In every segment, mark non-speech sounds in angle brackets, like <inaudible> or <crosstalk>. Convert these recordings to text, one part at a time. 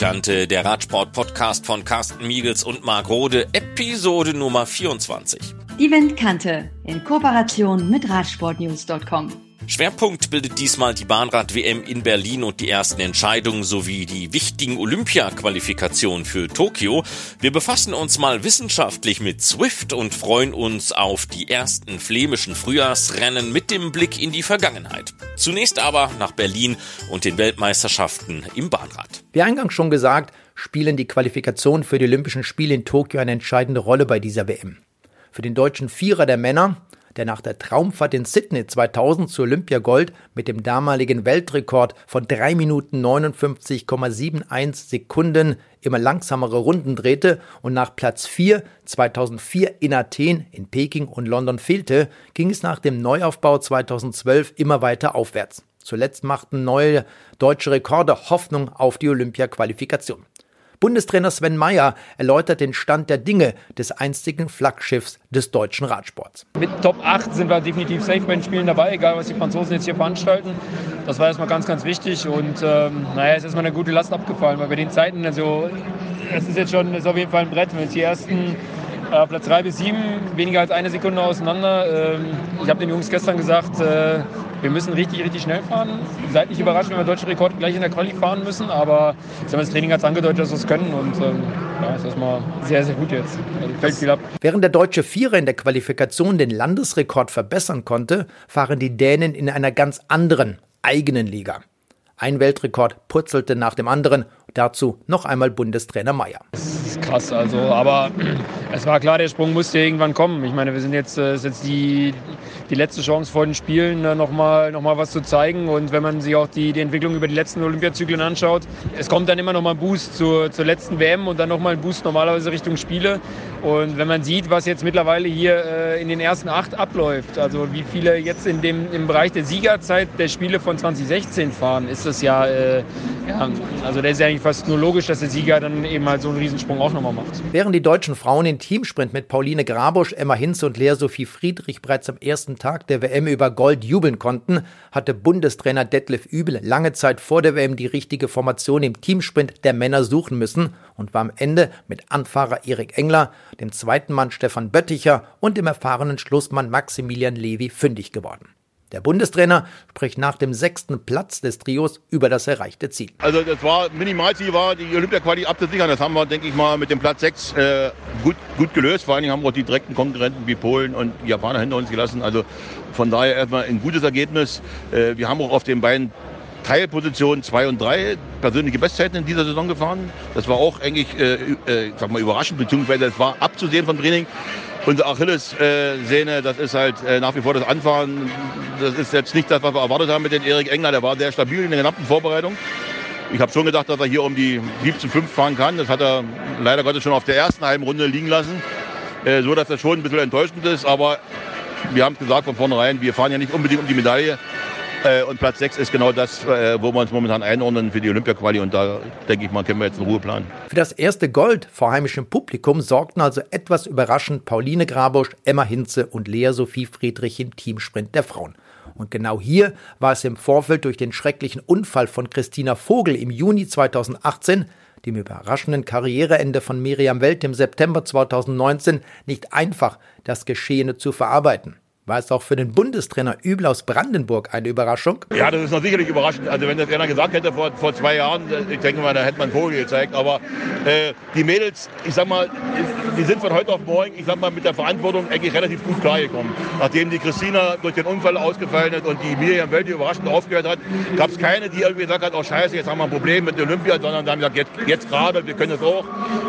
Windkante, der Radsport-Podcast von Carsten Miegels und Marc Rode, Episode Nummer 24. Die Windkante in Kooperation mit Radsportnews.com. Schwerpunkt bildet diesmal die Bahnrad-WM in Berlin und die ersten Entscheidungen sowie die wichtigen Olympia-Qualifikationen für Tokio. Wir befassen uns mal wissenschaftlich mit Swift und freuen uns auf die ersten flämischen Frühjahrsrennen mit dem Blick in die Vergangenheit. Zunächst aber nach Berlin und den Weltmeisterschaften im Bahnrad. Wie eingangs schon gesagt, spielen die Qualifikationen für die Olympischen Spiele in Tokio eine entscheidende Rolle bei dieser WM. Für den deutschen Vierer der Männer der nach der Traumfahrt in Sydney 2000 zu Olympiagold mit dem damaligen Weltrekord von 3 Minuten 59,71 Sekunden immer langsamere Runden drehte und nach Platz 4 2004 in Athen, in Peking und London fehlte, ging es nach dem Neuaufbau 2012 immer weiter aufwärts. Zuletzt machten neue deutsche Rekorde Hoffnung auf die Olympia-Qualifikation. Bundestrainer Sven Meyer erläutert den Stand der Dinge des einstigen Flaggschiffs des deutschen Radsports. Mit Top 8 sind wir definitiv safe bei den Spielen dabei, egal was die Franzosen jetzt hier veranstalten. Das war erstmal ganz, ganz wichtig und ähm, naja, es ist erstmal eine gute Last abgefallen, weil bei den Zeiten, also es ist jetzt schon, ist auf jeden Fall ein Brett, wenn jetzt die ersten äh, Platz 3 bis 7, weniger als eine Sekunde auseinander. Ähm, ich habe den Jungs gestern gesagt, äh, wir müssen richtig, richtig schnell fahren. Seid nicht überrascht, wenn wir deutsche Rekord gleich in der Quali fahren müssen, aber das Training hat es angedeutet, dass wir es können und ähm, ja, ist erstmal sehr, sehr gut jetzt. Also fällt viel ab. Während der deutsche Vierer in der Qualifikation den Landesrekord verbessern konnte, fahren die Dänen in einer ganz anderen eigenen Liga. Ein Weltrekord purzelte nach dem anderen. Dazu noch einmal Bundestrainer Meyer. Das ist krass, also, aber <clears throat> es war klar, der Sprung musste irgendwann kommen. Ich meine, wir sind jetzt, äh, ist jetzt die, die letzte Chance vor den Spielen, nochmal noch mal was zu zeigen. Und wenn man sich auch die, die Entwicklung über die letzten Olympiazyklen anschaut, es kommt dann immer noch mal ein Boost zur, zur letzten WM und dann noch mal ein Boost normalerweise Richtung Spiele. Und wenn man sieht, was jetzt mittlerweile hier äh, in den ersten acht abläuft, also wie viele jetzt in dem, im Bereich der Siegerzeit der Spiele von 2016 fahren, ist das ja, äh, ja also da ist ja eigentlich fast nur logisch, dass der Sieger dann eben halt so einen Riesensprung auch nochmal macht. Während die deutschen Frauen in Teamsprint mit Pauline Grabusch, Emma Hinze und Lea Sophie Friedrich bereits am ersten Tag der WM über Gold jubeln konnten, hatte Bundestrainer Detlef Übel lange Zeit vor der WM die richtige Formation im Teamsprint der Männer suchen müssen und war am Ende mit Anfahrer Erik Engler, dem zweiten Mann Stefan Bötticher und dem erfahrenen Schlussmann Maximilian Levi fündig geworden. Der Bundestrainer spricht nach dem sechsten Platz des Trios über das erreichte Ziel. Also das war Minimalziel war, die Olympia-Quali abzusichern. Das haben wir, denke ich mal, mit dem Platz 6 äh, gut, gut gelöst. Vor allen Dingen haben wir auch die direkten Konkurrenten wie Polen und Japaner hinter uns gelassen. Also von daher erstmal ein gutes Ergebnis. Äh, wir haben auch auf den beiden Teilpositionen 2 und 3 persönliche Bestzeiten in dieser Saison gefahren. Das war auch eigentlich äh, äh, sag mal, überraschend, beziehungsweise es war abzusehen vom Training. Unsere Achillessehne, das ist halt äh, nach wie vor das Anfahren. Das ist jetzt nicht das, was wir erwartet haben mit dem Erik Engler. Der war sehr stabil in der gesamten Vorbereitung. Ich habe schon gedacht, dass er hier um die 17,5 fahren kann. Das hat er leider Gottes schon auf der ersten halben Runde liegen lassen. Äh, so dass das schon ein bisschen enttäuschend ist. Aber wir haben es gesagt von vornherein, wir fahren ja nicht unbedingt um die Medaille. Äh, und Platz 6 ist genau das, äh, wo wir uns momentan einordnen für die Olympia-Quali. Und da denke ich mal, können wir jetzt in Ruhe planen. Für das erste Gold vor heimischem Publikum sorgten also etwas überraschend Pauline Grabusch, Emma Hinze und Lea Sophie Friedrich im Teamsprint der Frauen. Und genau hier war es im Vorfeld durch den schrecklichen Unfall von Christina Vogel im Juni 2018 dem überraschenden Karriereende von Miriam Welt im September 2019 nicht einfach, das Geschehene zu verarbeiten. War es auch für den Bundestrainer Übel aus Brandenburg eine Überraschung? Ja, das ist noch sicherlich überraschend. Also wenn das einer gesagt hätte vor, vor zwei Jahren, äh, ich denke mal, da hätte man Vogel gezeigt. Aber äh, die Mädels, ich sag mal, die sind von heute auf morgen, ich sag mal, mit der Verantwortung eigentlich relativ gut klargekommen. Nachdem die Christina durch den Unfall ausgefallen ist und die Miriam Welt überraschend aufgehört hat, gab es keine, die irgendwie gesagt hat, oh scheiße, jetzt haben wir ein Problem mit Olympia, sondern die haben gesagt, jetzt, jetzt gerade, wir können das auch.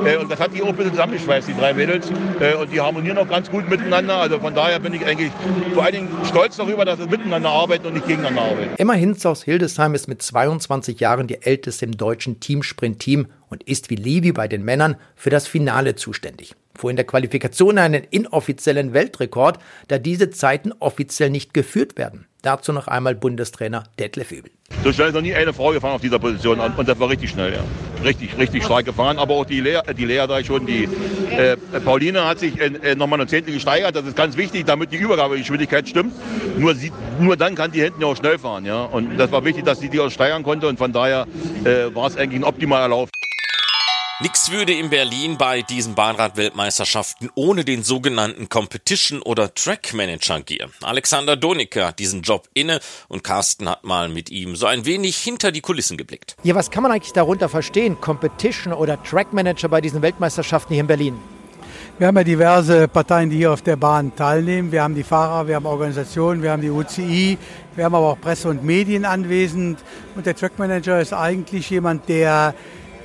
Äh, und das hat die auch ein bisschen zusammengeschweißt, die drei Mädels. Äh, und die harmonieren auch ganz gut miteinander. Also von daher bin ich eigentlich vor allen Dingen stolz darüber, dass wir miteinander arbeiten und nicht gegeneinander arbeiten. Emma aus Hildesheim ist mit 22 Jahren die älteste im deutschen Teamsprint-Team und ist wie Levi bei den Männern für das Finale zuständig. Fuhr in der Qualifikation einen inoffiziellen Weltrekord, da diese Zeiten offiziell nicht geführt werden. Dazu noch einmal Bundestrainer Detlef Übel. So schnell ist noch nie eine Frau gefahren auf dieser Position und das war richtig schnell, ja. Richtig, richtig stark gefahren. Aber auch die Lea, die Lea da schon, die äh, Pauline hat sich äh, nochmal eine Zehntel gesteigert. Das ist ganz wichtig, damit die Übergabegeschwindigkeit stimmt. Nur, sie, nur dann kann die hinten ja auch schnell fahren, ja. Und das war wichtig, dass sie die auch steigern konnte und von daher äh, war es eigentlich ein optimaler Lauf. Nix würde in Berlin bei diesen Bahnrad-Weltmeisterschaften ohne den sogenannten Competition- oder Track-Manager gehen. Alexander Donicke hat diesen Job inne und Carsten hat mal mit ihm so ein wenig hinter die Kulissen geblickt. Ja, was kann man eigentlich darunter verstehen? Competition- oder Track-Manager bei diesen Weltmeisterschaften hier in Berlin? Wir haben ja diverse Parteien, die hier auf der Bahn teilnehmen. Wir haben die Fahrer, wir haben Organisationen, wir haben die UCI, wir haben aber auch Presse und Medien anwesend. Und der Trackmanager ist eigentlich jemand, der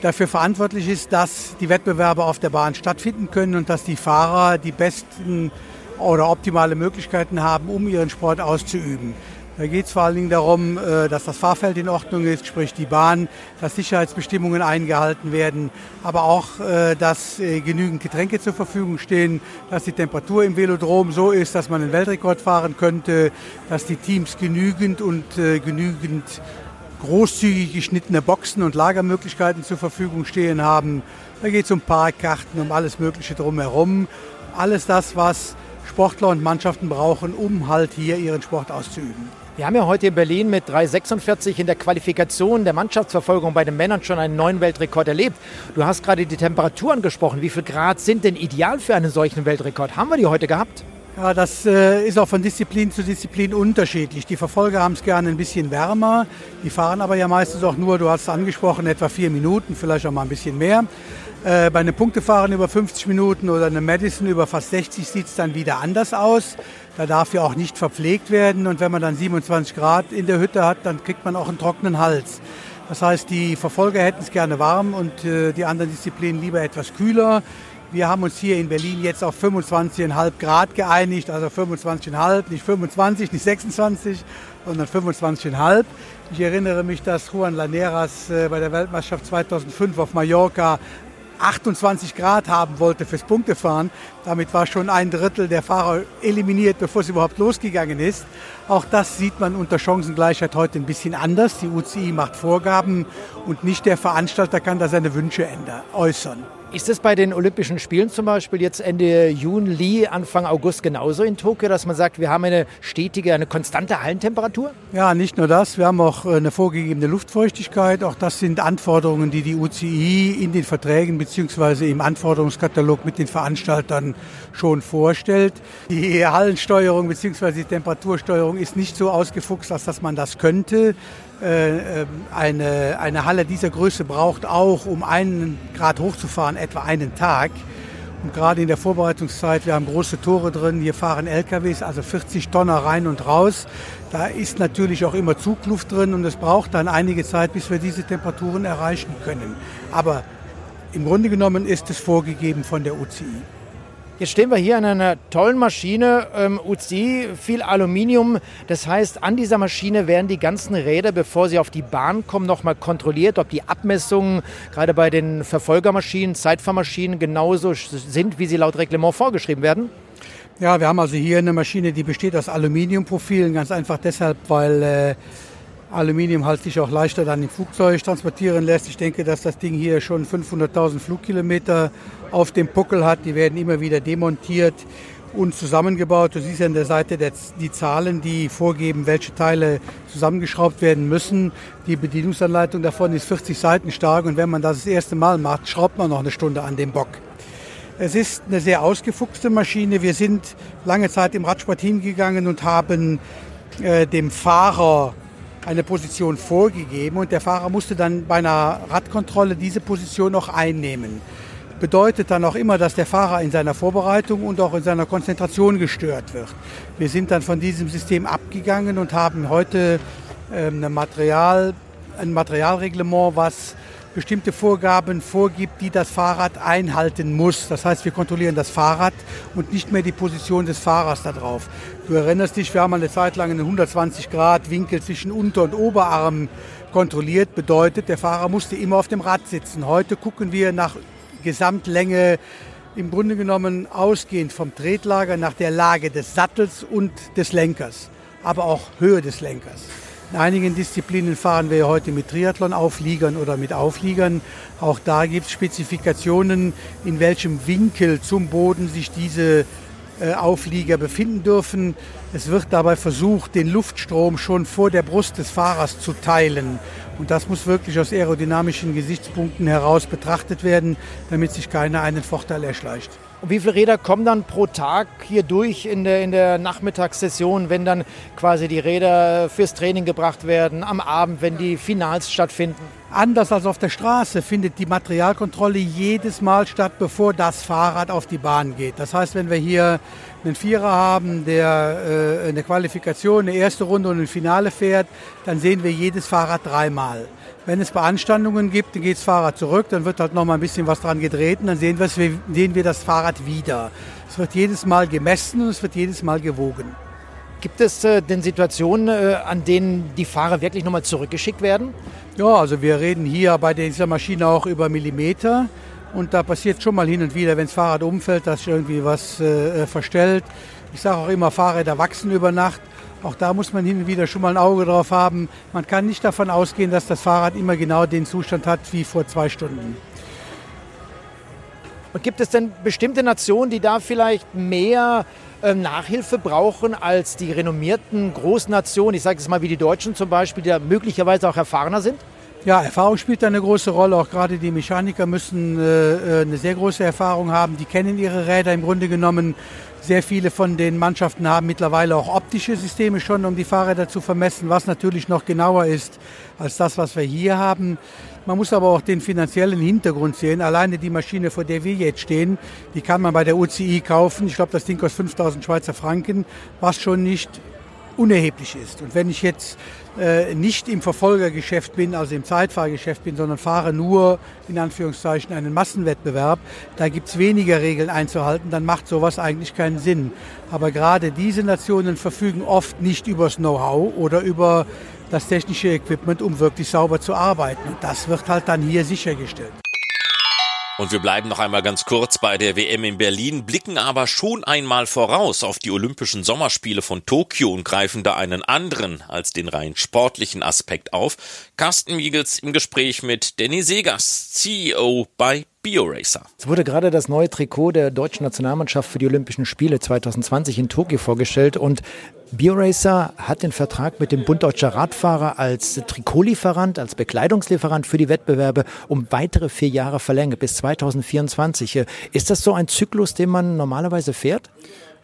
dafür verantwortlich ist, dass die Wettbewerbe auf der Bahn stattfinden können und dass die Fahrer die besten oder optimale Möglichkeiten haben, um ihren Sport auszuüben. Da geht es vor allen Dingen darum, äh, dass das Fahrfeld in Ordnung ist, sprich die Bahn, dass Sicherheitsbestimmungen eingehalten werden, aber auch, äh, dass äh, genügend Getränke zur Verfügung stehen, dass die Temperatur im Velodrom so ist, dass man einen Weltrekord fahren könnte, dass die Teams genügend und genügend großzügig geschnittene Boxen und Lagermöglichkeiten zur Verfügung stehen haben. Da geht es um Parkkarten, um alles Mögliche drumherum. Alles das, was Sportler und Mannschaften brauchen, um halt hier ihren Sport auszuüben. Wir haben ja heute in Berlin mit 3,46 in der Qualifikation der Mannschaftsverfolgung bei den Männern schon einen neuen Weltrekord erlebt. Du hast gerade die Temperatur angesprochen. Wie viel Grad sind denn ideal für einen solchen Weltrekord? Haben wir die heute gehabt? Ja, das äh, ist auch von Disziplin zu Disziplin unterschiedlich. Die Verfolger haben es gerne ein bisschen wärmer. Die fahren aber ja meistens auch nur, du hast es angesprochen, etwa vier Minuten, vielleicht auch mal ein bisschen mehr. Äh, bei einem Punktefahren über 50 Minuten oder einem Madison über fast 60 sieht es dann wieder anders aus. Da darf ja auch nicht verpflegt werden. Und wenn man dann 27 Grad in der Hütte hat, dann kriegt man auch einen trockenen Hals. Das heißt, die Verfolger hätten es gerne warm und äh, die anderen Disziplinen lieber etwas kühler. Wir haben uns hier in Berlin jetzt auf 25,5 Grad geeinigt, also 25,5, nicht 25, nicht 26, sondern 25,5. Ich erinnere mich, dass Juan Laneras äh, bei der Weltmeisterschaft 2005 auf Mallorca 28 Grad haben wollte fürs Punktefahren. Damit war schon ein Drittel der Fahrer eliminiert, bevor es überhaupt losgegangen ist. Auch das sieht man unter Chancengleichheit heute ein bisschen anders. Die UCI macht Vorgaben und nicht der Veranstalter kann da seine Wünsche äußern. Ist es bei den Olympischen Spielen zum Beispiel jetzt Ende Juni, Anfang August genauso in Tokio, dass man sagt, wir haben eine stetige, eine konstante Hallentemperatur? Ja, nicht nur das, wir haben auch äh, eine vorgegebene Luftfeuchtigkeit. Auch das sind Anforderungen, die die UCI in den Verträgen bzw. im Anforderungskatalog mit den Veranstaltern schon vorstellt. Die Hallensteuerung bzw. die Temperatursteuerung ist nicht so ausgefuchst, als dass man das könnte. Äh, ähm, eine, eine Halle dieser Größe braucht auch, um einen Grad hochzufahren, etwa einen Tag. Und gerade in der Vorbereitungszeit, wir haben große Tore drin, hier fahren LKWs, also 40 Tonner rein und raus. Da ist natürlich auch immer Zugluft drin und es braucht dann einige Zeit, bis wir diese Temperaturen erreichen können. Aber im Grunde genommen ist es vorgegeben von der UCI. Jetzt stehen wir hier an einer tollen Maschine, ähm, UCI, viel Aluminium. Das heißt, an dieser Maschine werden die ganzen Räder, bevor sie auf die Bahn kommen, nochmal kontrolliert, ob die Abmessungen gerade bei den Verfolgermaschinen, Zeitfahrmaschinen genauso sind, wie sie laut Reglement vorgeschrieben werden. Ja, wir haben also hier eine Maschine, die besteht aus Aluminiumprofilen, ganz einfach deshalb, weil äh, Aluminium halt sich auch leichter dann im Flugzeug transportieren lässt. Ich denke, dass das Ding hier schon 500.000 Flugkilometer auf dem Puckel hat. Die werden immer wieder demontiert und zusammengebaut. Du siehst an der Seite die Zahlen, die vorgeben, welche Teile zusammengeschraubt werden müssen. Die Bedienungsanleitung davon ist 40 Seiten stark und wenn man das das erste Mal macht, schraubt man noch eine Stunde an dem Bock. Es ist eine sehr ausgefuchste Maschine. Wir sind lange Zeit im Radsport hingegangen und haben äh, dem Fahrer eine Position vorgegeben und der Fahrer musste dann bei einer Radkontrolle diese Position noch einnehmen. Bedeutet dann auch immer, dass der Fahrer in seiner Vorbereitung und auch in seiner Konzentration gestört wird. Wir sind dann von diesem System abgegangen und haben heute ähm, ein, Material, ein Materialreglement, was bestimmte Vorgaben vorgibt, die das Fahrrad einhalten muss. Das heißt, wir kontrollieren das Fahrrad und nicht mehr die Position des Fahrers darauf. Du erinnerst dich, wir haben eine Zeit lang einen 120 Grad Winkel zwischen Unter- und Oberarm kontrolliert. Bedeutet, der Fahrer musste immer auf dem Rad sitzen. Heute gucken wir nach Gesamtlänge im Grunde genommen ausgehend vom Tretlager nach der Lage des Sattels und des Lenkers, aber auch Höhe des Lenkers. In einigen Disziplinen fahren wir heute mit Triathlon-Aufliegern oder mit Aufliegern. Auch da gibt es Spezifikationen, in welchem Winkel zum Boden sich diese äh, Auflieger befinden dürfen. Es wird dabei versucht, den Luftstrom schon vor der Brust des Fahrers zu teilen Und das muss wirklich aus aerodynamischen Gesichtspunkten heraus betrachtet werden, damit sich keiner einen Vorteil erschleicht. Und wie viele Räder kommen dann pro Tag hier durch in der, in der Nachmittagssession, wenn dann quasi die Räder fürs Training gebracht werden, am Abend, wenn die Finals stattfinden? Anders als auf der Straße findet die Materialkontrolle jedes Mal statt, bevor das Fahrrad auf die Bahn geht. Das heißt, wenn wir hier einen Vierer haben, der äh, eine Qualifikation, eine erste Runde und ein Finale fährt, dann sehen wir jedes Fahrrad dreimal. Wenn es Beanstandungen gibt, dann geht das Fahrrad zurück, dann wird halt noch mal ein bisschen was dran gedreht und dann sehen wir, sehen wir das Fahrrad wieder. Es wird jedes Mal gemessen und es wird jedes Mal gewogen. Gibt es äh, denn Situationen, äh, an denen die Fahrer wirklich nochmal zurückgeschickt werden? Ja, also wir reden hier bei dieser Maschine auch über Millimeter. Und da passiert schon mal hin und wieder, wenn das Fahrrad umfällt, dass sich irgendwie was äh, verstellt. Ich sage auch immer, Fahrräder wachsen über Nacht. Auch da muss man hin und wieder schon mal ein Auge drauf haben. Man kann nicht davon ausgehen, dass das Fahrrad immer genau den Zustand hat wie vor zwei Stunden. Und gibt es denn bestimmte Nationen, die da vielleicht mehr äh, Nachhilfe brauchen als die renommierten Großnationen, ich sage es mal wie die Deutschen zum Beispiel, die da möglicherweise auch erfahrener sind? Ja, Erfahrung spielt eine große Rolle. Auch gerade die Mechaniker müssen äh, äh, eine sehr große Erfahrung haben. Die kennen ihre Räder im Grunde genommen. Sehr viele von den Mannschaften haben mittlerweile auch optische Systeme schon, um die Fahrräder zu vermessen, was natürlich noch genauer ist als das, was wir hier haben. Man muss aber auch den finanziellen Hintergrund sehen. Alleine die Maschine, vor der wir jetzt stehen, die kann man bei der UCI kaufen. Ich glaube, das Ding kostet 5000 Schweizer Franken, was schon nicht unerheblich ist. Und wenn ich jetzt äh, nicht im Verfolgergeschäft bin, also im Zeitfahrgeschäft bin, sondern fahre nur in Anführungszeichen einen Massenwettbewerb, da gibt es weniger Regeln einzuhalten, dann macht sowas eigentlich keinen Sinn. Aber gerade diese Nationen verfügen oft nicht über das Know-how oder über das technische Equipment, um wirklich sauber zu arbeiten. Und das wird halt dann hier sichergestellt. Und wir bleiben noch einmal ganz kurz bei der WM in Berlin, blicken aber schon einmal voraus auf die Olympischen Sommerspiele von Tokio und greifen da einen anderen als den rein sportlichen Aspekt auf. Carsten Miegels im Gespräch mit Danny Segers, CEO bei BioRacer. Es wurde gerade das neue Trikot der deutschen Nationalmannschaft für die Olympischen Spiele 2020 in Tokio vorgestellt und BioRacer hat den Vertrag mit dem Bund Deutscher Radfahrer als Trikotlieferant, als Bekleidungslieferant für die Wettbewerbe um weitere vier Jahre verlängert bis 2024. Ist das so ein Zyklus, den man normalerweise fährt?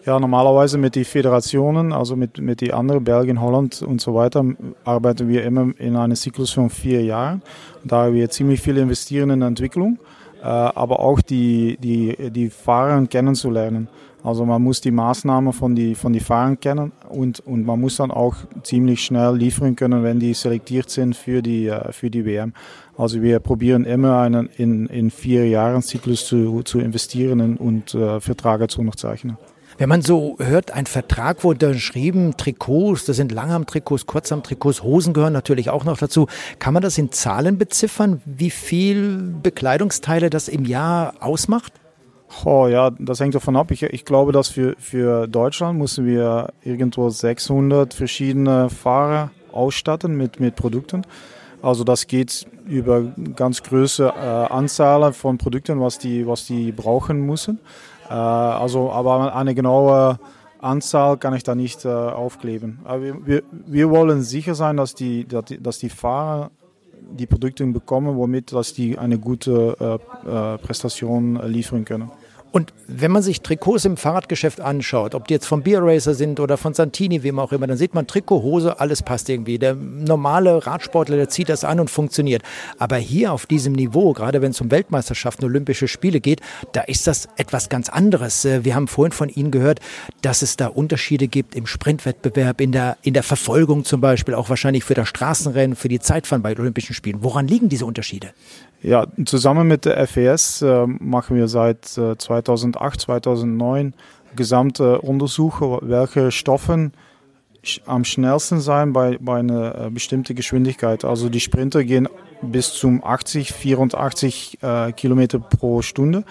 Ja, normalerweise mit den Föderationen, also mit, mit den anderen, Belgien, Holland und so weiter, arbeiten wir immer in einem Zyklus von vier Jahren. Da wir ziemlich viel investieren in Entwicklung. Äh, aber auch die, die, die Fahrer kennenzulernen. Also man muss die Maßnahmen von die, von die Fahrern kennen und, und man muss dann auch ziemlich schnell liefern können, wenn die selektiert sind für die, äh, für die WM. Also wir probieren immer einen in, in vier Jahren Zyklus zu, zu investieren und äh, Verträge zu unterzeichnen. Wenn man so hört, ein Vertrag wurde unterschrieben, Trikots, das sind Langarm-Trikots, Kurzarm-Trikots, Hosen gehören natürlich auch noch dazu. Kann man das in Zahlen beziffern, wie viel Bekleidungsteile das im Jahr ausmacht? Oh ja, das hängt davon ab. Ich, ich glaube, dass für, für Deutschland müssen wir irgendwo 600 verschiedene Fahrer ausstatten mit, mit Produkten. Also das geht über ganz große äh, Anzahl von Produkten, was die, was die brauchen müssen. Äh, also, aber eine genaue Anzahl kann ich da nicht äh, aufkleben. Aber wir, wir wollen sicher sein, dass die, dass die Fahrer die Produkte bekommen, womit dass die eine gute äh, Prestation liefern können. Und wenn man sich Trikots im Fahrradgeschäft anschaut, ob die jetzt vom Beer Racer sind oder von Santini, wem auch immer, dann sieht man Trikot, Hose, alles passt irgendwie. Der normale Radsportler, der zieht das an und funktioniert. Aber hier auf diesem Niveau, gerade wenn es um Weltmeisterschaften, Olympische Spiele geht, da ist das etwas ganz anderes. Äh, wir haben vorhin von Ihnen gehört, dass es da Unterschiede gibt im Sprintwettbewerb, in der, in der Verfolgung zum Beispiel, auch wahrscheinlich für das Straßenrennen, für die Zeitfahren bei Olympischen Spielen. Woran liegen diese Unterschiede? Ja, zusammen mit der FES äh, machen wir seit äh, 2008, 2009 gesamte Untersuche, welche Stoffen am schnellsten sein bei, bei einer äh, bestimmten Geschwindigkeit. Also die Sprinter gehen bis zum 80, 84 äh, Kilometer pro Stunde.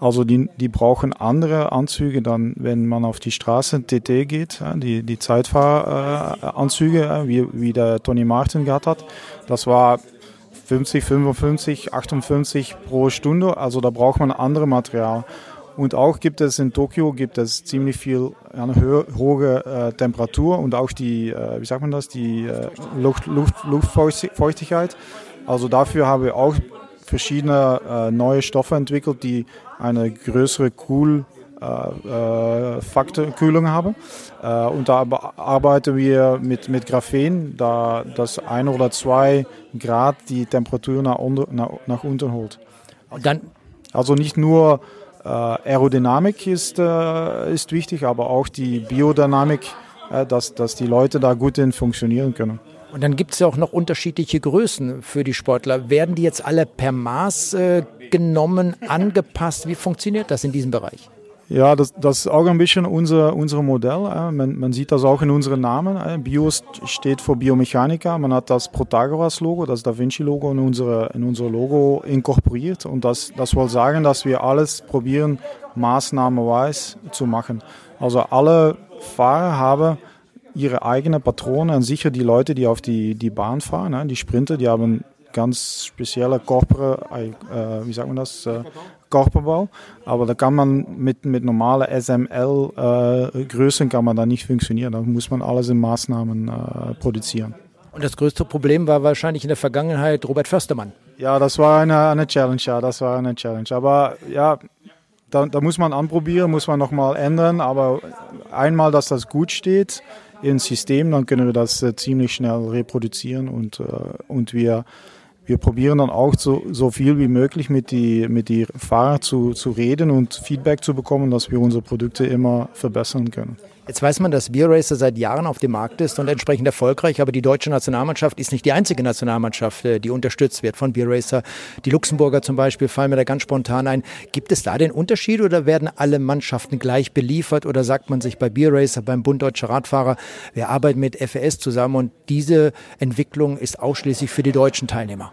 Also die, die brauchen andere Anzüge dann, wenn man auf die Straße TT geht, ja, die, die Zeitfahranzüge, äh, wie, wie der Tony Martin gehabt hat. Das war 50, 55, 58 pro Stunde. Also da braucht man andere Material. Und auch gibt es in Tokio gibt es ziemlich viel eine hohe äh, Temperatur und auch die, äh, wie sagt man das, die äh, Luft, Luft, Luftfeuchtigkeit. Also dafür haben wir auch verschiedene äh, neue Stoffe entwickelt, die eine größere Cool äh, äh, Faktor, Kühlung haben. Äh, und da arbeiten wir mit, mit Graphen, da das ein oder zwei Grad die Temperatur nach, nach, nach unten holt. Dann also nicht nur äh, Aerodynamik ist, äh, ist wichtig, aber auch die Biodynamik, äh, dass, dass die Leute da gut in funktionieren können. Und dann gibt es ja auch noch unterschiedliche Größen für die Sportler. Werden die jetzt alle per Maß äh, genommen, angepasst? Wie funktioniert das in diesem Bereich? Ja, das, das ist auch ein bisschen unser, unser Modell. Man, man sieht das auch in unseren Namen. Bio steht für Biomechaniker. Man hat das Protagoras-Logo, das Da Vinci-Logo in unsere, in unser Logo inkorporiert. Und das, das will sagen, dass wir alles probieren, maßnahmenweise zu machen. Also alle Fahrer haben ihre eigenen Patronen sicher die Leute, die auf die, die Bahn fahren, die Sprinter, die haben ganz spezielle äh, wie sagt man das, äh, Körperbau. Aber da kann man mit, mit normalen SML-Größen äh, kann man da nicht funktionieren. Da muss man alles in Maßnahmen äh, produzieren. Und das größte Problem war wahrscheinlich in der Vergangenheit Robert Förstermann. Ja, das war eine, eine Challenge, ja, das war eine Challenge. Aber ja, da, da muss man anprobieren, muss man nochmal ändern. Aber einmal, dass das gut steht im System, dann können wir das äh, ziemlich schnell reproduzieren und, äh, und wir wir probieren dann auch so, so viel wie möglich mit die, mit die Fahrer zu, zu reden und Feedback zu bekommen, dass wir unsere Produkte immer verbessern können. Jetzt weiß man, dass Beer Racer seit Jahren auf dem Markt ist und entsprechend erfolgreich, aber die deutsche Nationalmannschaft ist nicht die einzige Nationalmannschaft, äh, die unterstützt wird von Beer Racer. Die Luxemburger zum Beispiel fallen mir da ganz spontan ein. Gibt es da den Unterschied oder werden alle Mannschaften gleich beliefert oder sagt man sich bei Beer Racer, beim Bund Deutscher Radfahrer, wir arbeiten mit FES zusammen und diese Entwicklung ist ausschließlich für die deutschen Teilnehmer?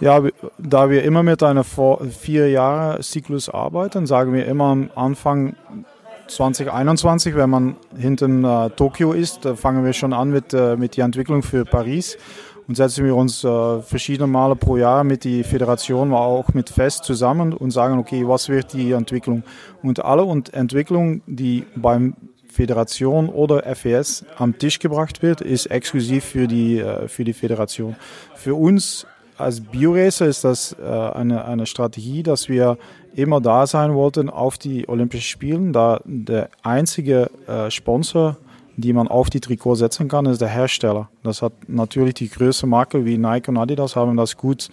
Ja, da wir immer mit einer vier Jahre Zyklus arbeiten, sagen wir immer am Anfang, 2021, wenn man hinten äh, Tokio ist, fangen wir schon an mit, äh, mit der Entwicklung für Paris und setzen wir uns äh, verschiedene Male pro Jahr mit der Föderation, auch mit FEST zusammen und sagen, okay, was wird die Entwicklung? Und alle und Entwicklung, die beim Föderation oder FES am Tisch gebracht wird, ist exklusiv für die, äh, für die Föderation. Für uns als Bioracer ist das äh, eine, eine Strategie, dass wir immer da sein wollten auf die Olympischen Spielen, da der einzige äh, Sponsor, die man auf die Trikot setzen kann, ist der Hersteller. Das hat natürlich die größte Marke wie Nike und Adidas haben das gut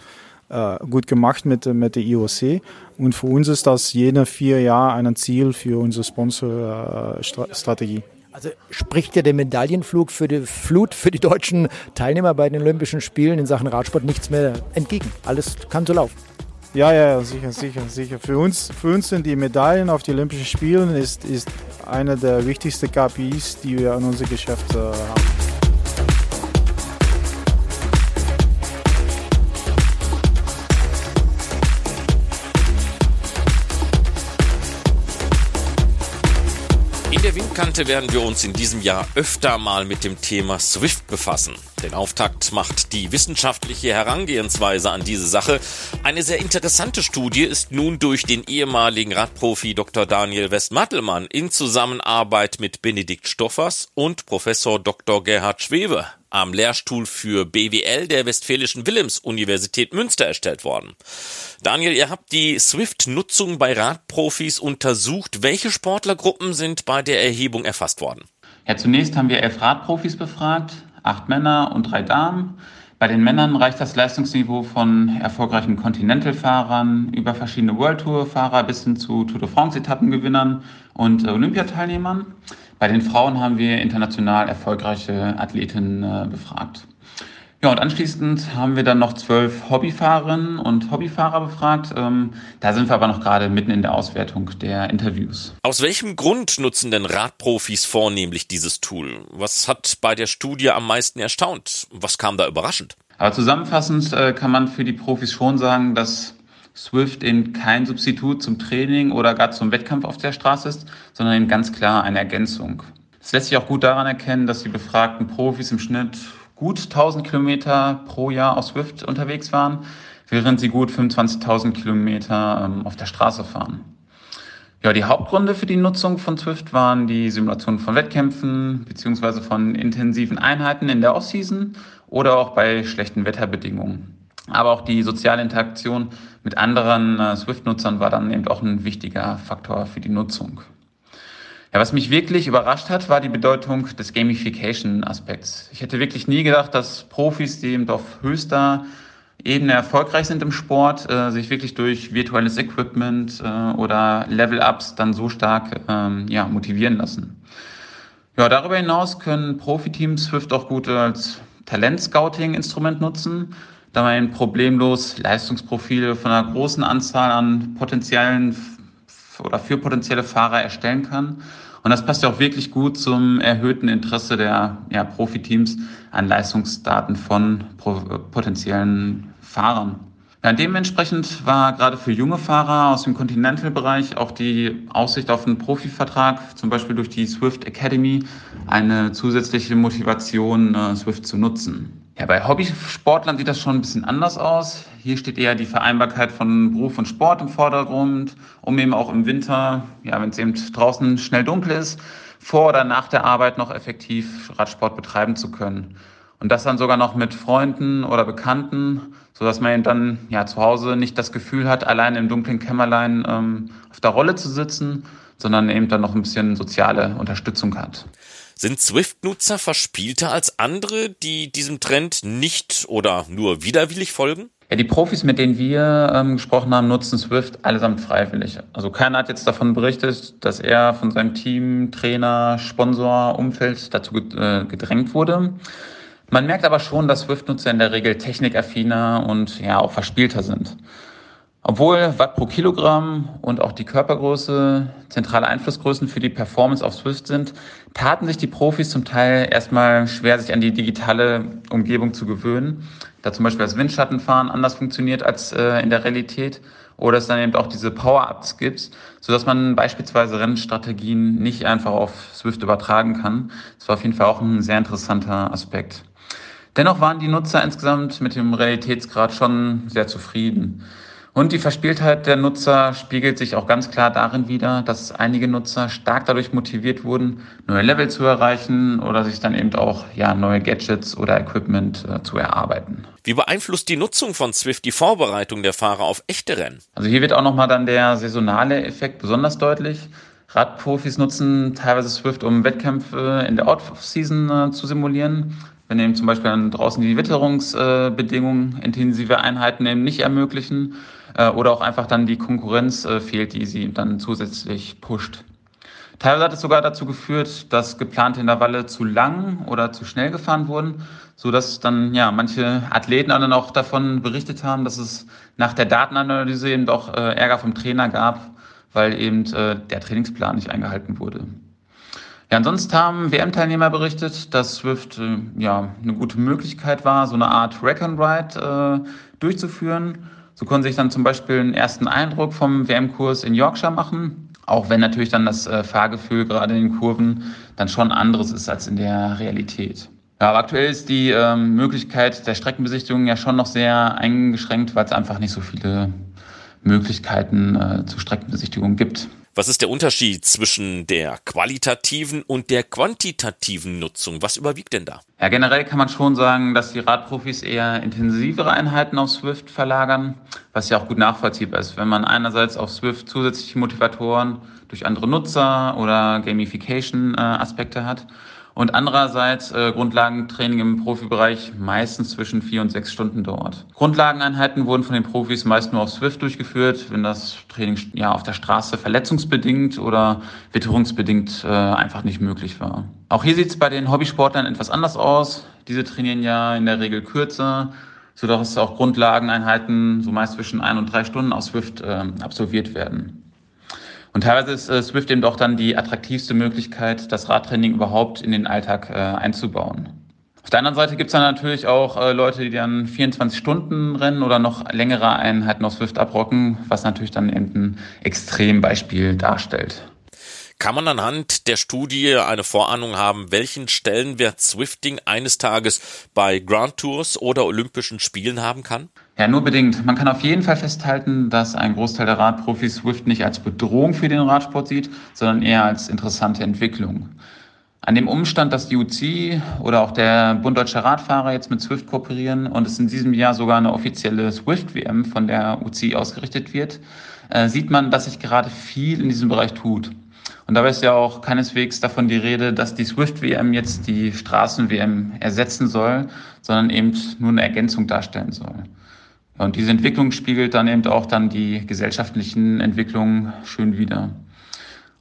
äh, gut gemacht mit, mit der IOC. Und für uns ist das jede vier Jahre ein Ziel für unsere Sponsorstrategie. Also spricht ja der Medaillenflug für die Flut für die deutschen Teilnehmer bei den Olympischen Spielen in Sachen Radsport nichts mehr entgegen. Alles kann so laufen. Ja, ja, sicher, sicher, sicher. Für uns, für uns sind die Medaillen auf die Olympischen Spielen ist, ist eine der wichtigsten KPIs, die wir in unserem Geschäft äh, haben. Windkante werden wir uns in diesem Jahr öfter mal mit dem Thema Swift befassen. Den Auftakt macht die wissenschaftliche Herangehensweise an diese Sache. Eine sehr interessante Studie ist nun durch den ehemaligen Radprofi Dr. Daniel Westmattelmann in Zusammenarbeit mit Benedikt Stoffers und Professor Dr. Gerhard Schwewe am Lehrstuhl für BWL der Westfälischen Wilhelms-Universität Münster erstellt worden. Daniel, ihr habt die Swift-Nutzung bei Radprofis untersucht. Welche Sportlergruppen sind bei der Erhebung erfasst worden? Ja, zunächst haben wir elf Radprofis befragt, acht Männer und drei Damen. Bei den Männern reicht das Leistungsniveau von erfolgreichen Continental-Fahrern über verschiedene World Tour-Fahrer bis hin zu Tour de France-Etappengewinnern und Olympiateilnehmern. Bei den Frauen haben wir international erfolgreiche Athletinnen äh, befragt. Ja, und anschließend haben wir dann noch zwölf Hobbyfahrerinnen und Hobbyfahrer befragt. Ähm, da sind wir aber noch gerade mitten in der Auswertung der Interviews. Aus welchem Grund nutzen denn Radprofis vornehmlich dieses Tool? Was hat bei der Studie am meisten erstaunt? Was kam da überraschend? Aber zusammenfassend äh, kann man für die Profis schon sagen, dass Swift eben kein Substitut zum Training oder gar zum Wettkampf auf der Straße ist, sondern eben ganz klar eine Ergänzung. Das lässt sich auch gut daran erkennen, dass die befragten Profis im Schnitt gut 1000 Kilometer pro Jahr auf Swift unterwegs waren, während sie gut 25.000 Kilometer ähm, auf der Straße fahren. Ja, die Hauptgründe für die Nutzung von Swift waren die Simulation von Wettkämpfen beziehungsweise von intensiven Einheiten in der Offseason oder auch bei schlechten Wetterbedingungen. Aber auch die soziale Interaktion mit anderen äh, Swift-Nutzern war dann eben auch ein wichtiger Faktor für die Nutzung. Ja, was mich wirklich überrascht hat, war die Bedeutung des Gamification-Aspekts. Ich hätte wirklich nie gedacht, dass Profis, die eben auf höchster Ebene erfolgreich sind im Sport, äh, sich wirklich durch virtuelles Equipment äh, oder Level-Ups dann so stark ähm, ja, motivieren lassen. Ja, darüber hinaus können Profiteams Swift auch gut als Talent-Scouting-Instrument nutzen, da man problemlos Leistungsprofile von einer großen Anzahl an potenziellen oder für potenzielle Fahrer erstellen kann. Und das passt ja auch wirklich gut zum erhöhten Interesse der ja, Profiteams an Leistungsdaten von potenziellen Fahrern. Ja, dementsprechend war gerade für junge Fahrer aus dem Continental-Bereich auch die Aussicht auf einen Profivertrag, zum Beispiel durch die Swift Academy, eine zusätzliche Motivation, äh, Swift zu nutzen. Ja, bei Hobbysportlern sieht das schon ein bisschen anders aus. Hier steht eher die Vereinbarkeit von Beruf und Sport im Vordergrund, um eben auch im Winter, ja, wenn es eben draußen schnell dunkel ist, vor oder nach der Arbeit noch effektiv Radsport betreiben zu können. Und das dann sogar noch mit Freunden oder Bekannten, so dass man eben dann ja zu Hause nicht das Gefühl hat, allein im dunklen Kämmerlein ähm, auf der Rolle zu sitzen, sondern eben dann noch ein bisschen soziale Unterstützung hat. Sind Swift-Nutzer verspielter als andere, die diesem Trend nicht oder nur widerwillig folgen? Ja, die Profis, mit denen wir ähm, gesprochen haben, nutzen Swift allesamt freiwillig. Also keiner hat jetzt davon berichtet, dass er von seinem Team, Trainer, Sponsor, Umfeld dazu äh, gedrängt wurde. Man merkt aber schon, dass Swift-Nutzer in der Regel technikaffiner und ja auch verspielter sind. Obwohl Watt pro Kilogramm und auch die Körpergröße zentrale Einflussgrößen für die Performance auf Swift sind, taten sich die Profis zum Teil erstmal schwer, sich an die digitale Umgebung zu gewöhnen, da zum Beispiel das Windschattenfahren anders funktioniert als äh, in der Realität oder es dann eben auch diese Power-Ups gibt, sodass man beispielsweise Rennstrategien nicht einfach auf Swift übertragen kann. Das war auf jeden Fall auch ein sehr interessanter Aspekt. Dennoch waren die Nutzer insgesamt mit dem Realitätsgrad schon sehr zufrieden. Und die Verspieltheit der Nutzer spiegelt sich auch ganz klar darin wider, dass einige Nutzer stark dadurch motiviert wurden, neue Level zu erreichen oder sich dann eben auch ja, neue Gadgets oder Equipment äh, zu erarbeiten. Wie beeinflusst die Nutzung von Swift die Vorbereitung der Fahrer auf echte Rennen? Also hier wird auch nochmal dann der saisonale Effekt besonders deutlich. Radprofis nutzen teilweise Swift, um Wettkämpfe in der Off-Season äh, zu simulieren wenn eben zum Beispiel dann draußen die Witterungsbedingungen intensive Einheiten eben nicht ermöglichen äh, oder auch einfach dann die Konkurrenz äh, fehlt, die sie dann zusätzlich pusht. Teilweise hat es sogar dazu geführt, dass geplante Intervalle zu lang oder zu schnell gefahren wurden, so dass dann ja manche Athleten dann auch davon berichtet haben, dass es nach der Datenanalyse eben doch äh, Ärger vom Trainer gab, weil eben äh, der Trainingsplan nicht eingehalten wurde. Ja, ansonsten haben WM-Teilnehmer berichtet, dass Swift äh, ja eine gute Möglichkeit war, so eine Art Rack and Ride äh, durchzuführen. So konnten sich dann zum Beispiel einen ersten Eindruck vom WM-Kurs in Yorkshire machen, auch wenn natürlich dann das äh, Fahrgefühl gerade in den Kurven dann schon anderes ist als in der Realität. Ja, aber aktuell ist die ähm, Möglichkeit der Streckenbesichtigung ja schon noch sehr eingeschränkt, weil es einfach nicht so viele Möglichkeiten äh, zur Streckenbesichtigung gibt. Was ist der Unterschied zwischen der qualitativen und der quantitativen Nutzung? Was überwiegt denn da? Ja, generell kann man schon sagen, dass die Radprofis eher intensivere Einheiten auf Swift verlagern, was ja auch gut nachvollziehbar ist. Wenn man einerseits auf Swift zusätzliche Motivatoren durch andere Nutzer oder Gamification-Aspekte äh, hat und andererseits äh, Grundlagentraining im Profibereich meistens zwischen vier und sechs Stunden dauert. Grundlageneinheiten wurden von den Profis meist nur auf Swift durchgeführt, wenn das Training ja auf der Straße verletzungsbedingt oder witterungsbedingt äh, einfach nicht möglich war. Auch hier sieht es bei den Hobbysportlern etwas anders aus. Diese trainieren ja in der Regel kürzer, sodass auch Grundlageneinheiten so meist zwischen ein und drei Stunden auf Swift äh, absolviert werden. Und teilweise ist äh, Swift eben doch dann die attraktivste Möglichkeit, das Radtraining überhaupt in den Alltag äh, einzubauen. Auf der anderen Seite gibt es dann natürlich auch äh, Leute, die dann 24 Stunden rennen oder noch längere Einheiten auf Swift abrocken, was natürlich dann eben ein Extrembeispiel darstellt. Kann man anhand der Studie eine Vorahnung haben, welchen Stellenwert Swifting eines Tages bei Grand Tours oder Olympischen Spielen haben kann? Ja, nur bedingt. Man kann auf jeden Fall festhalten, dass ein Großteil der Radprofis Swift nicht als Bedrohung für den Radsport sieht, sondern eher als interessante Entwicklung. An dem Umstand, dass die UC oder auch der Bund Deutscher Radfahrer jetzt mit Swift kooperieren und es in diesem Jahr sogar eine offizielle Swift-WM von der UC ausgerichtet wird, äh, sieht man, dass sich gerade viel in diesem Bereich tut. Und dabei ist ja auch keineswegs davon die Rede, dass die Swift-WM jetzt die Straßen-WM ersetzen soll, sondern eben nur eine Ergänzung darstellen soll. Und diese Entwicklung spiegelt dann eben auch dann die gesellschaftlichen Entwicklungen schön wider.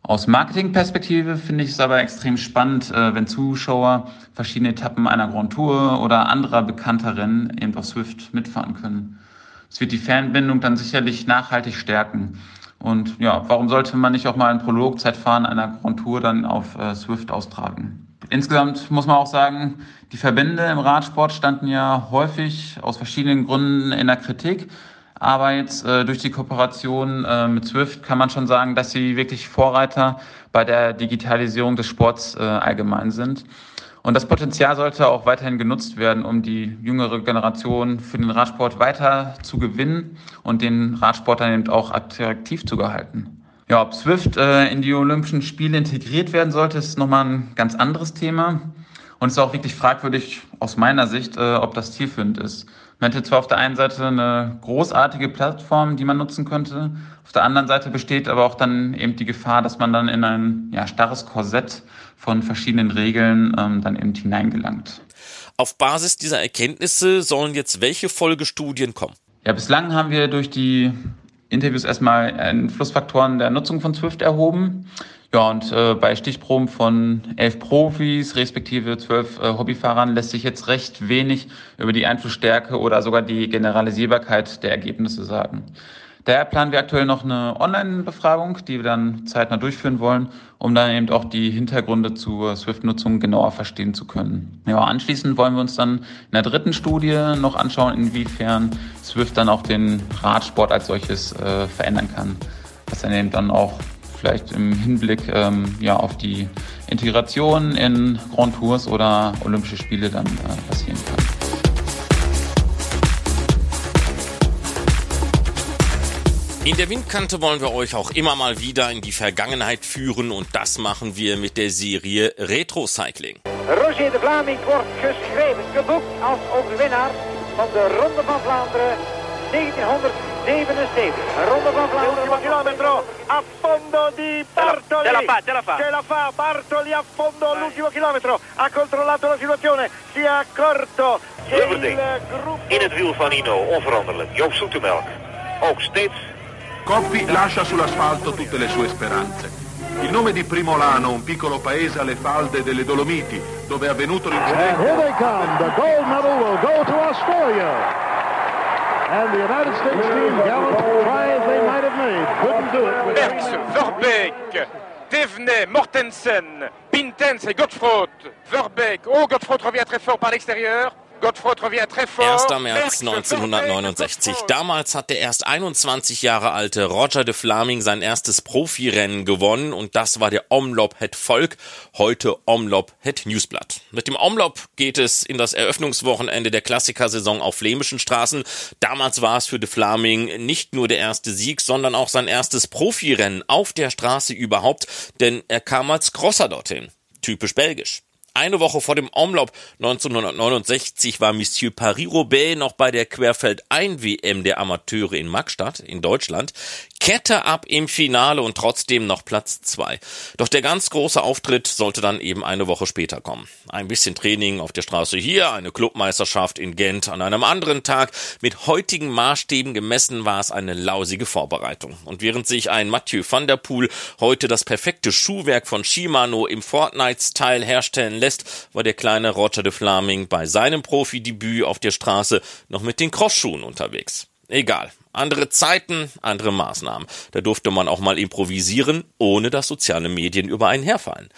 Aus Marketingperspektive finde ich es aber extrem spannend, äh, wenn Zuschauer verschiedene Etappen einer Grand Tour oder anderer bekannter Rennen eben auf Swift mitfahren können. Es wird die Fanbindung dann sicherlich nachhaltig stärken. Und ja, warum sollte man nicht auch mal ein Prologzeitfahren einer Grand Tour dann auf äh, Swift austragen? Insgesamt muss man auch sagen, die Verbände im Radsport standen ja häufig aus verschiedenen Gründen in der Kritik. Aber jetzt äh, durch die Kooperation äh, mit Swift kann man schon sagen, dass sie wirklich Vorreiter bei der Digitalisierung des Sports äh, allgemein sind. Und das Potenzial sollte auch weiterhin genutzt werden, um die jüngere Generation für den Radsport weiter zu gewinnen und den Radsport dann eben auch attraktiv zu gehalten. Ja, ob Swift äh, in die Olympischen Spiele integriert werden sollte, ist nochmal ein ganz anderes Thema. Und es ist auch wirklich fragwürdig aus meiner Sicht, äh, ob das zielführend ist. Man hätte zwar auf der einen Seite eine großartige Plattform, die man nutzen könnte, auf der anderen Seite besteht aber auch dann eben die Gefahr, dass man dann in ein ja, starres Korsett von verschiedenen Regeln ähm, dann eben hineingelangt. Auf Basis dieser Erkenntnisse sollen jetzt welche Folgestudien kommen? Ja, bislang haben wir durch die Interviews erstmal Einflussfaktoren der Nutzung von Swift erhoben. Ja, und äh, bei Stichproben von elf Profis, respektive zwölf äh, Hobbyfahrern, lässt sich jetzt recht wenig über die Einflussstärke oder sogar die Generalisierbarkeit der Ergebnisse sagen. Daher planen wir aktuell noch eine Online-Befragung, die wir dann zeitnah durchführen wollen, um dann eben auch die Hintergründe zur Swift-Nutzung genauer verstehen zu können. Ja, anschließend wollen wir uns dann in der dritten Studie noch anschauen, inwiefern Swift dann auch den Radsport als solches äh, verändern kann. Was dann eben dann auch vielleicht im Hinblick ähm, ja, auf die Integration in Grand Tours oder Olympische Spiele dann äh, passieren kann. In der Windkante wollen wir euch auch immer mal wieder in die Vergangenheit führen und das machen wir mit der Serie Retro Cycling. Roger de Vlaming wordt geschreven, geboekt als overwinnaar van de Ronde van Vlaanderen 1977. Ronde van Vlaanderen. L'ultimo chilometro a fondo di Bartoli. Ce la fa, ce la fa. Ce la fa Bartoli a fondo l'ultimo chilometro. Ha controllato la situazione, si è accorto. Lubberding in het wiel van Ino, onveranderlijk. Joop Zoetemelk, ook steeds. Coppi lascia sull'asfalto tutte le sue speranze. Il nome di Primolano, un piccolo paese alle falde delle Dolomiti, dove è avvenuto l'incidente. And here they come. The gold medal will go to Australia. And the United States team gallant try as they might have made. Couldn't do it. Merckx, Verbeek, Devenay, Mortensen, Pintens et Godefroot. Verbeek, oh Godefroot revient très fort par l'extérieur. 1. März 1969. Damals hat der erst 21 Jahre alte Roger de Flaming sein erstes Profirennen gewonnen und das war der Omlop Het Volk, heute Omlop Het Newsblatt. Mit dem Omlop geht es in das Eröffnungswochenende der Klassikersaison auf flämischen Straßen. Damals war es für de Flaming nicht nur der erste Sieg, sondern auch sein erstes Profirennen auf der Straße überhaupt, denn er kam als Crosser dorthin. Typisch belgisch. Eine Woche vor dem Omloop 1969 war Monsieur Paris-Roubaix noch bei der Querfeld-Ein-WM der Amateure in Magstadt in Deutschland. Kette ab im Finale und trotzdem noch Platz zwei. Doch der ganz große Auftritt sollte dann eben eine Woche später kommen. Ein bisschen Training auf der Straße hier, eine Clubmeisterschaft in Gent an einem anderen Tag. Mit heutigen Maßstäben gemessen war es eine lausige Vorbereitung. Und während sich ein Mathieu van der Poel heute das perfekte Schuhwerk von Shimano im Fortnite-Style herstellen lässt, war der kleine Roger de Flaming bei seinem Profidebüt auf der Straße noch mit den Crossschuhen unterwegs. Egal. Andere Zeiten, andere Maßnahmen. Da durfte man auch mal improvisieren, ohne dass soziale Medien über einen herfallen.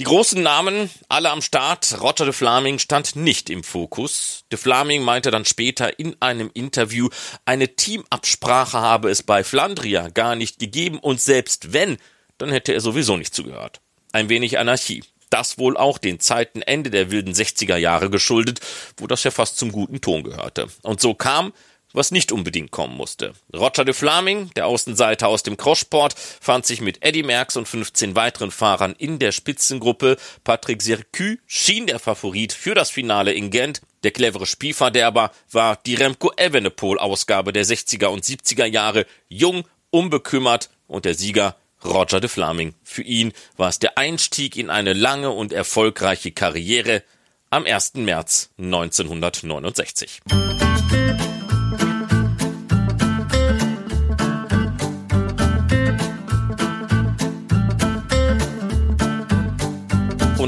Die großen Namen, alle am Start, Roger de Flaming stand nicht im Fokus. De Flaming meinte dann später in einem Interview, eine Teamabsprache habe es bei Flandria gar nicht gegeben und selbst wenn, dann hätte er sowieso nicht zugehört. Ein wenig Anarchie. Das wohl auch den Zeiten Ende der wilden 60er Jahre geschuldet, wo das ja fast zum guten Ton gehörte. Und so kam was nicht unbedingt kommen musste. Roger de Flaming, der Außenseiter aus dem Crossport, fand sich mit Eddie Merckx und 15 weiteren Fahrern in der Spitzengruppe. Patrick Sercu schien der Favorit für das Finale in Gent. Der clevere Spielverderber war die Remco Evenepoel-Ausgabe der 60er und 70er Jahre. Jung, unbekümmert und der Sieger Roger de Flaming. Für ihn war es der Einstieg in eine lange und erfolgreiche Karriere am 1. März 1969.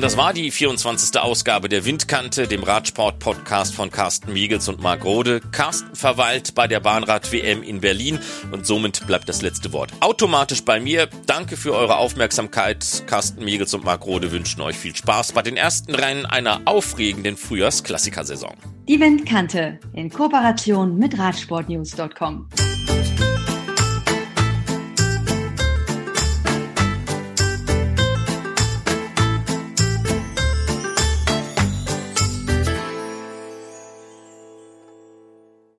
Und das war die 24. Ausgabe der Windkante, dem Radsport-Podcast von Carsten Miegels und Marc Rode. Carsten verweilt bei der Bahnrad-WM in Berlin und somit bleibt das letzte Wort automatisch bei mir. Danke für eure Aufmerksamkeit. Carsten Miegels und Marc Rode wünschen euch viel Spaß bei den ersten Rennen einer aufregenden Frühjahrsklassikersaison. Die Windkante in Kooperation mit Radsportnews.com.